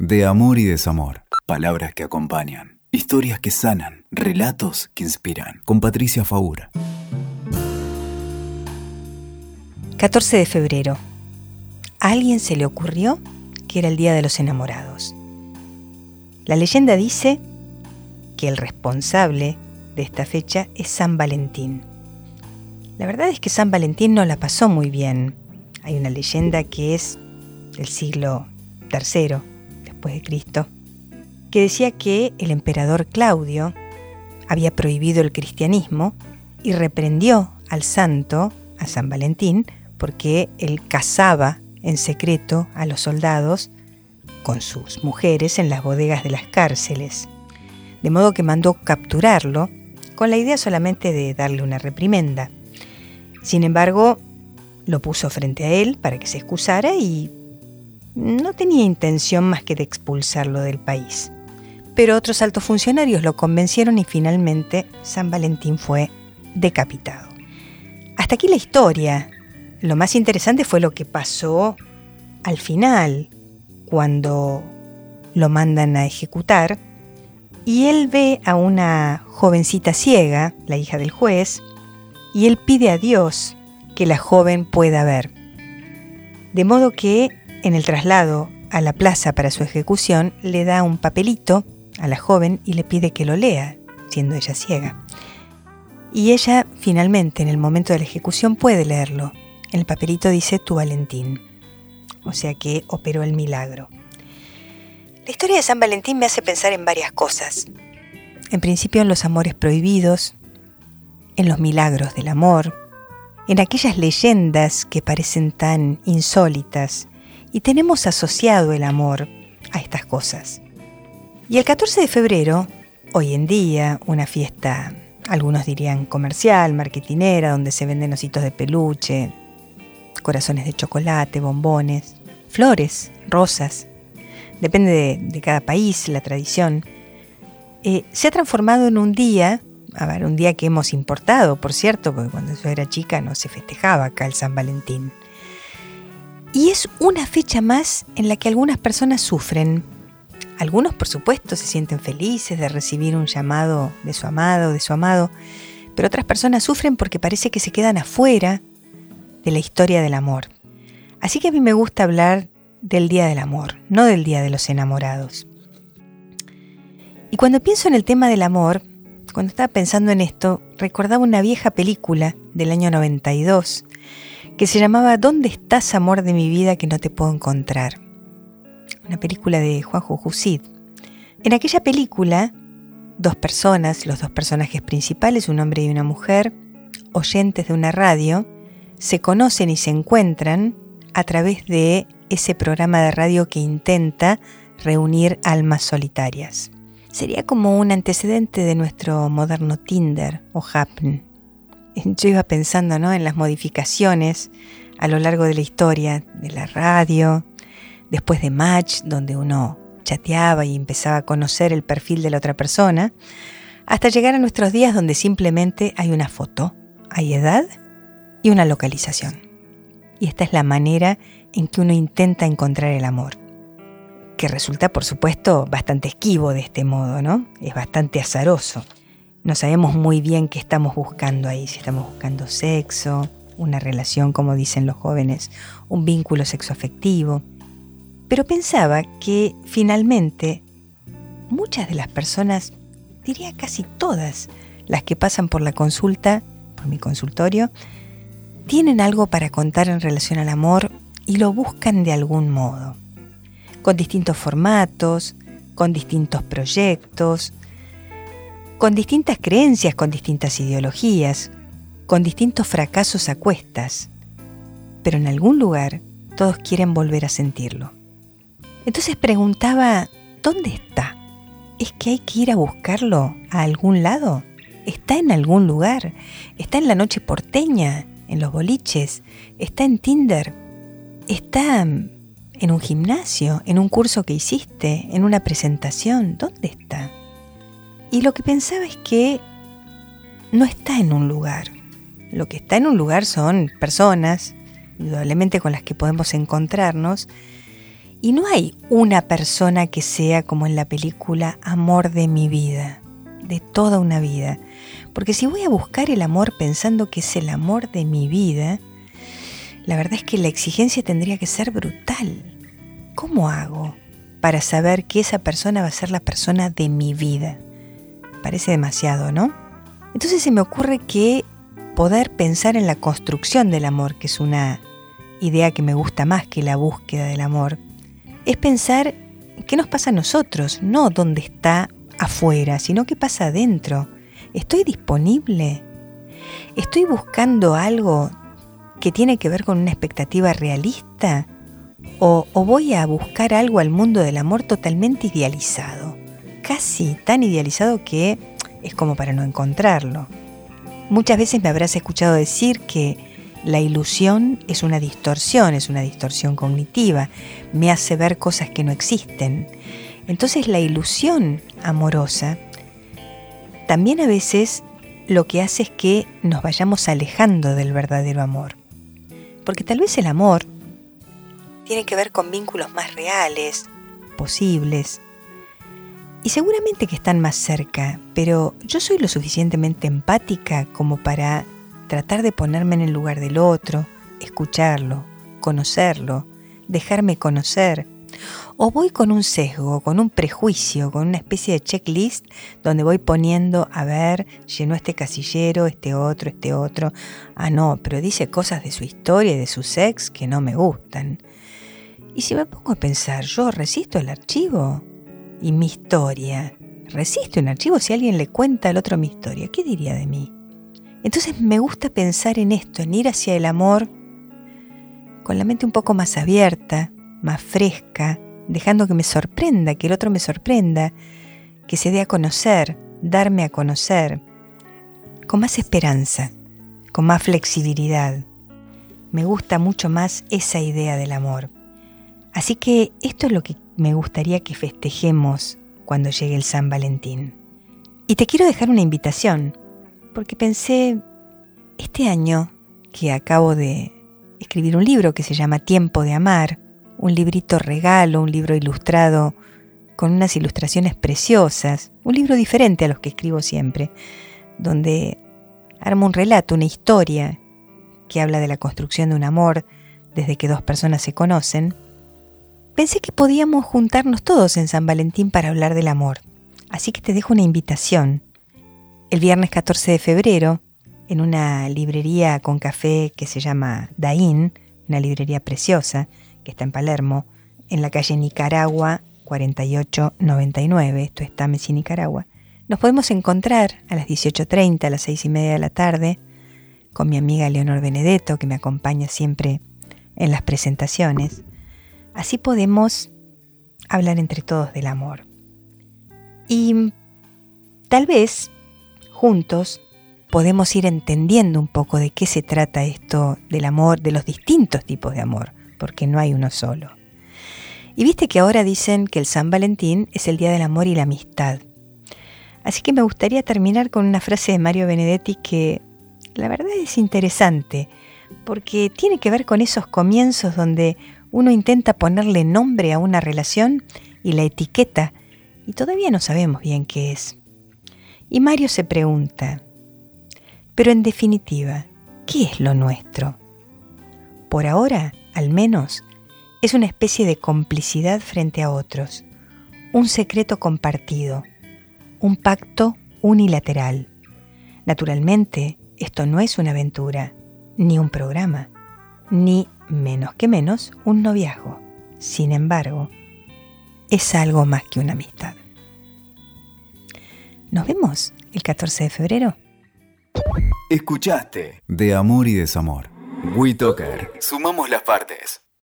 De amor y desamor. Palabras que acompañan. Historias que sanan. Relatos que inspiran. Con Patricia Faura. 14 de febrero. A alguien se le ocurrió que era el Día de los Enamorados. La leyenda dice que el responsable de esta fecha es San Valentín. La verdad es que San Valentín no la pasó muy bien. Hay una leyenda que es del siglo III de Cristo, que decía que el emperador Claudio había prohibido el cristianismo y reprendió al santo, a San Valentín, porque él cazaba en secreto a los soldados con sus mujeres en las bodegas de las cárceles, de modo que mandó capturarlo con la idea solamente de darle una reprimenda. Sin embargo, lo puso frente a él para que se excusara y no tenía intención más que de expulsarlo del país. Pero otros altos funcionarios lo convencieron y finalmente San Valentín fue decapitado. Hasta aquí la historia. Lo más interesante fue lo que pasó al final, cuando lo mandan a ejecutar, y él ve a una jovencita ciega, la hija del juez, y él pide a Dios que la joven pueda ver. De modo que en el traslado a la plaza para su ejecución le da un papelito a la joven y le pide que lo lea, siendo ella ciega. Y ella finalmente en el momento de la ejecución puede leerlo. El papelito dice tu Valentín. O sea que operó el milagro. La historia de San Valentín me hace pensar en varias cosas. En principio en los amores prohibidos, en los milagros del amor, en aquellas leyendas que parecen tan insólitas y tenemos asociado el amor a estas cosas. Y el 14 de febrero, hoy en día, una fiesta, algunos dirían comercial, marketinera, donde se venden ositos de peluche, corazones de chocolate, bombones, flores, rosas, depende de, cada país, la tradición, eh, se ha transformado en un día, a ver, un día que hemos importado, por cierto, porque cuando yo era chica no se festejaba acá el San Valentín. Y es una fecha más en la que algunas personas sufren. Algunos, por supuesto, se sienten felices de recibir un llamado de su amado, de su amado, pero otras personas sufren porque parece que se quedan afuera de la historia del amor. Así que a mí me gusta hablar del Día del Amor, no del Día de los Enamorados. Y cuando pienso en el tema del amor, cuando estaba pensando en esto, recordaba una vieja película del año 92 que se llamaba ¿Dónde estás, amor de mi vida, que no te puedo encontrar? Una película de Juanjo Jusid. En aquella película, dos personas, los dos personajes principales, un hombre y una mujer, oyentes de una radio, se conocen y se encuentran a través de ese programa de radio que intenta reunir almas solitarias. Sería como un antecedente de nuestro moderno Tinder o Happen yo iba pensando ¿no? en las modificaciones a lo largo de la historia de la radio, después de Match, donde uno chateaba y empezaba a conocer el perfil de la otra persona, hasta llegar a nuestros días donde simplemente hay una foto, hay edad y una localización. Y esta es la manera en que uno intenta encontrar el amor, que resulta por supuesto bastante esquivo de este modo, ¿no? Es bastante azaroso. No sabemos muy bien qué estamos buscando ahí, si estamos buscando sexo, una relación, como dicen los jóvenes, un vínculo sexoafectivo. Pero pensaba que finalmente muchas de las personas, diría casi todas, las que pasan por la consulta, por mi consultorio, tienen algo para contar en relación al amor y lo buscan de algún modo, con distintos formatos, con distintos proyectos, con distintas creencias, con distintas ideologías, con distintos fracasos a cuestas, pero en algún lugar todos quieren volver a sentirlo. Entonces preguntaba, ¿dónde está? ¿Es que hay que ir a buscarlo a algún lado? ¿Está en algún lugar? ¿Está en la noche porteña? ¿En los boliches? ¿Está en Tinder? ¿Está en un gimnasio? ¿En un curso que hiciste? ¿En una presentación? ¿Dónde está? Y lo que pensaba es que no está en un lugar. Lo que está en un lugar son personas, indudablemente con las que podemos encontrarnos, Y no hay una persona que sea como en la película amor de mi vida, de toda una vida. Porque si voy a buscar el amor pensando que es el amor de mi vida, la verdad es que la exigencia tendría que ser brutal. ¿Cómo hago para saber que esa persona va a ser la persona de mi vida? Parece demasiado, ¿no? Entonces se me ocurre que poder pensar en la construcción del amor, que es una idea que me gusta más que la búsqueda del amor, es pensar qué nos pasa a nosotros, no dónde está afuera, sino qué pasa adentro. ¿Estoy disponible? ¿Estoy buscando algo que tiene que ver con una expectativa realista? ¿O, o voy a buscar algo al mundo del amor totalmente idealizado? Casi tan idealizado que es como para no encontrarlo. Muchas veces me habrás escuchado decir que la ilusión es una distorsión, es una distorsión cognitiva, me hace ver cosas que no existen. Entonces la ilusión amorosa también a veces lo que hace es que nos vayamos alejando del verdadero amor. Porque tal vez el amor tiene que ver con vínculos más reales, posibles, y seguramente que están más cerca, pero yo soy lo suficientemente empática como para tratar de ponerme en el lugar del otro, escucharlo, conocerlo, dejarme conocer. O voy con un sesgo, con un prejuicio, con una especie de checklist donde voy poniendo, a ver, llenó este casillero, este otro, este otro. Ah, no, pero dice cosas de su historia y de su sex que no me gustan. Y si me pongo a pensar, yo resisto el archivo y mi historia. Resisto un archivo si alguien le cuenta al otro mi historia. ¿Qué diría de mí? Entonces me gusta pensar en esto, en ir hacia el amor con la mente un poco más abierta, más fresca, dejando que me sorprenda, que el otro me sorprenda, que se dé a conocer, darme a conocer, con más esperanza, con más flexibilidad. Me gusta mucho más esa idea del amor. Así que esto es lo que me gustaría que festejemos cuando llegue el San Valentín. Y te quiero dejar una invitación porque pensé, este año que acabo de escribir un libro que se llama Tiempo de Amar, un librito regalo, un libro ilustrado con unas ilustraciones preciosas, un libro diferente a los que escribo siempre, donde armo un relato, una historia que habla de la construcción de un amor desde que dos personas se conocen, pensé que podíamos juntarnos todos en San Valentín para hablar del amor. Así que te dejo una invitación el viernes 14 de febrero, en una librería con café que se llama Daín, una librería preciosa que está en Palermo, en la calle Nicaragua 4899, esto es Támesis, Nicaragua. Nos podemos encontrar a las 18.30, a las 6 y media de la tarde, con mi amiga Leonor Benedetto, que me acompaña siempre en las presentaciones. Así podemos hablar entre todos del amor. Y tal vez juntos podemos ir entendiendo un poco de qué se trata esto del amor, de los distintos tipos de amor, porque no hay uno solo. Y viste que ahora dicen que el San Valentín es el Día del Amor y la Amistad. Así que me gustaría terminar con una frase de Mario Benedetti que la verdad es interesante, porque tiene que ver con esos comienzos donde uno intenta ponerle nombre a una relación y la etiqueta, y todavía no sabemos bien qué es. Y Mario se pregunta, pero en definitiva, ¿qué es lo nuestro? Por ahora, al menos, es una especie de complicidad frente a otros, un secreto compartido, un pacto unilateral. Naturalmente, esto no es una aventura, ni un programa, ni, menos que menos, un noviazgo. Sin embargo, es algo más que una amistad. Nos vemos el 14 de febrero. Escuchaste De Amor y Desamor. WeToker. Sumamos las partes.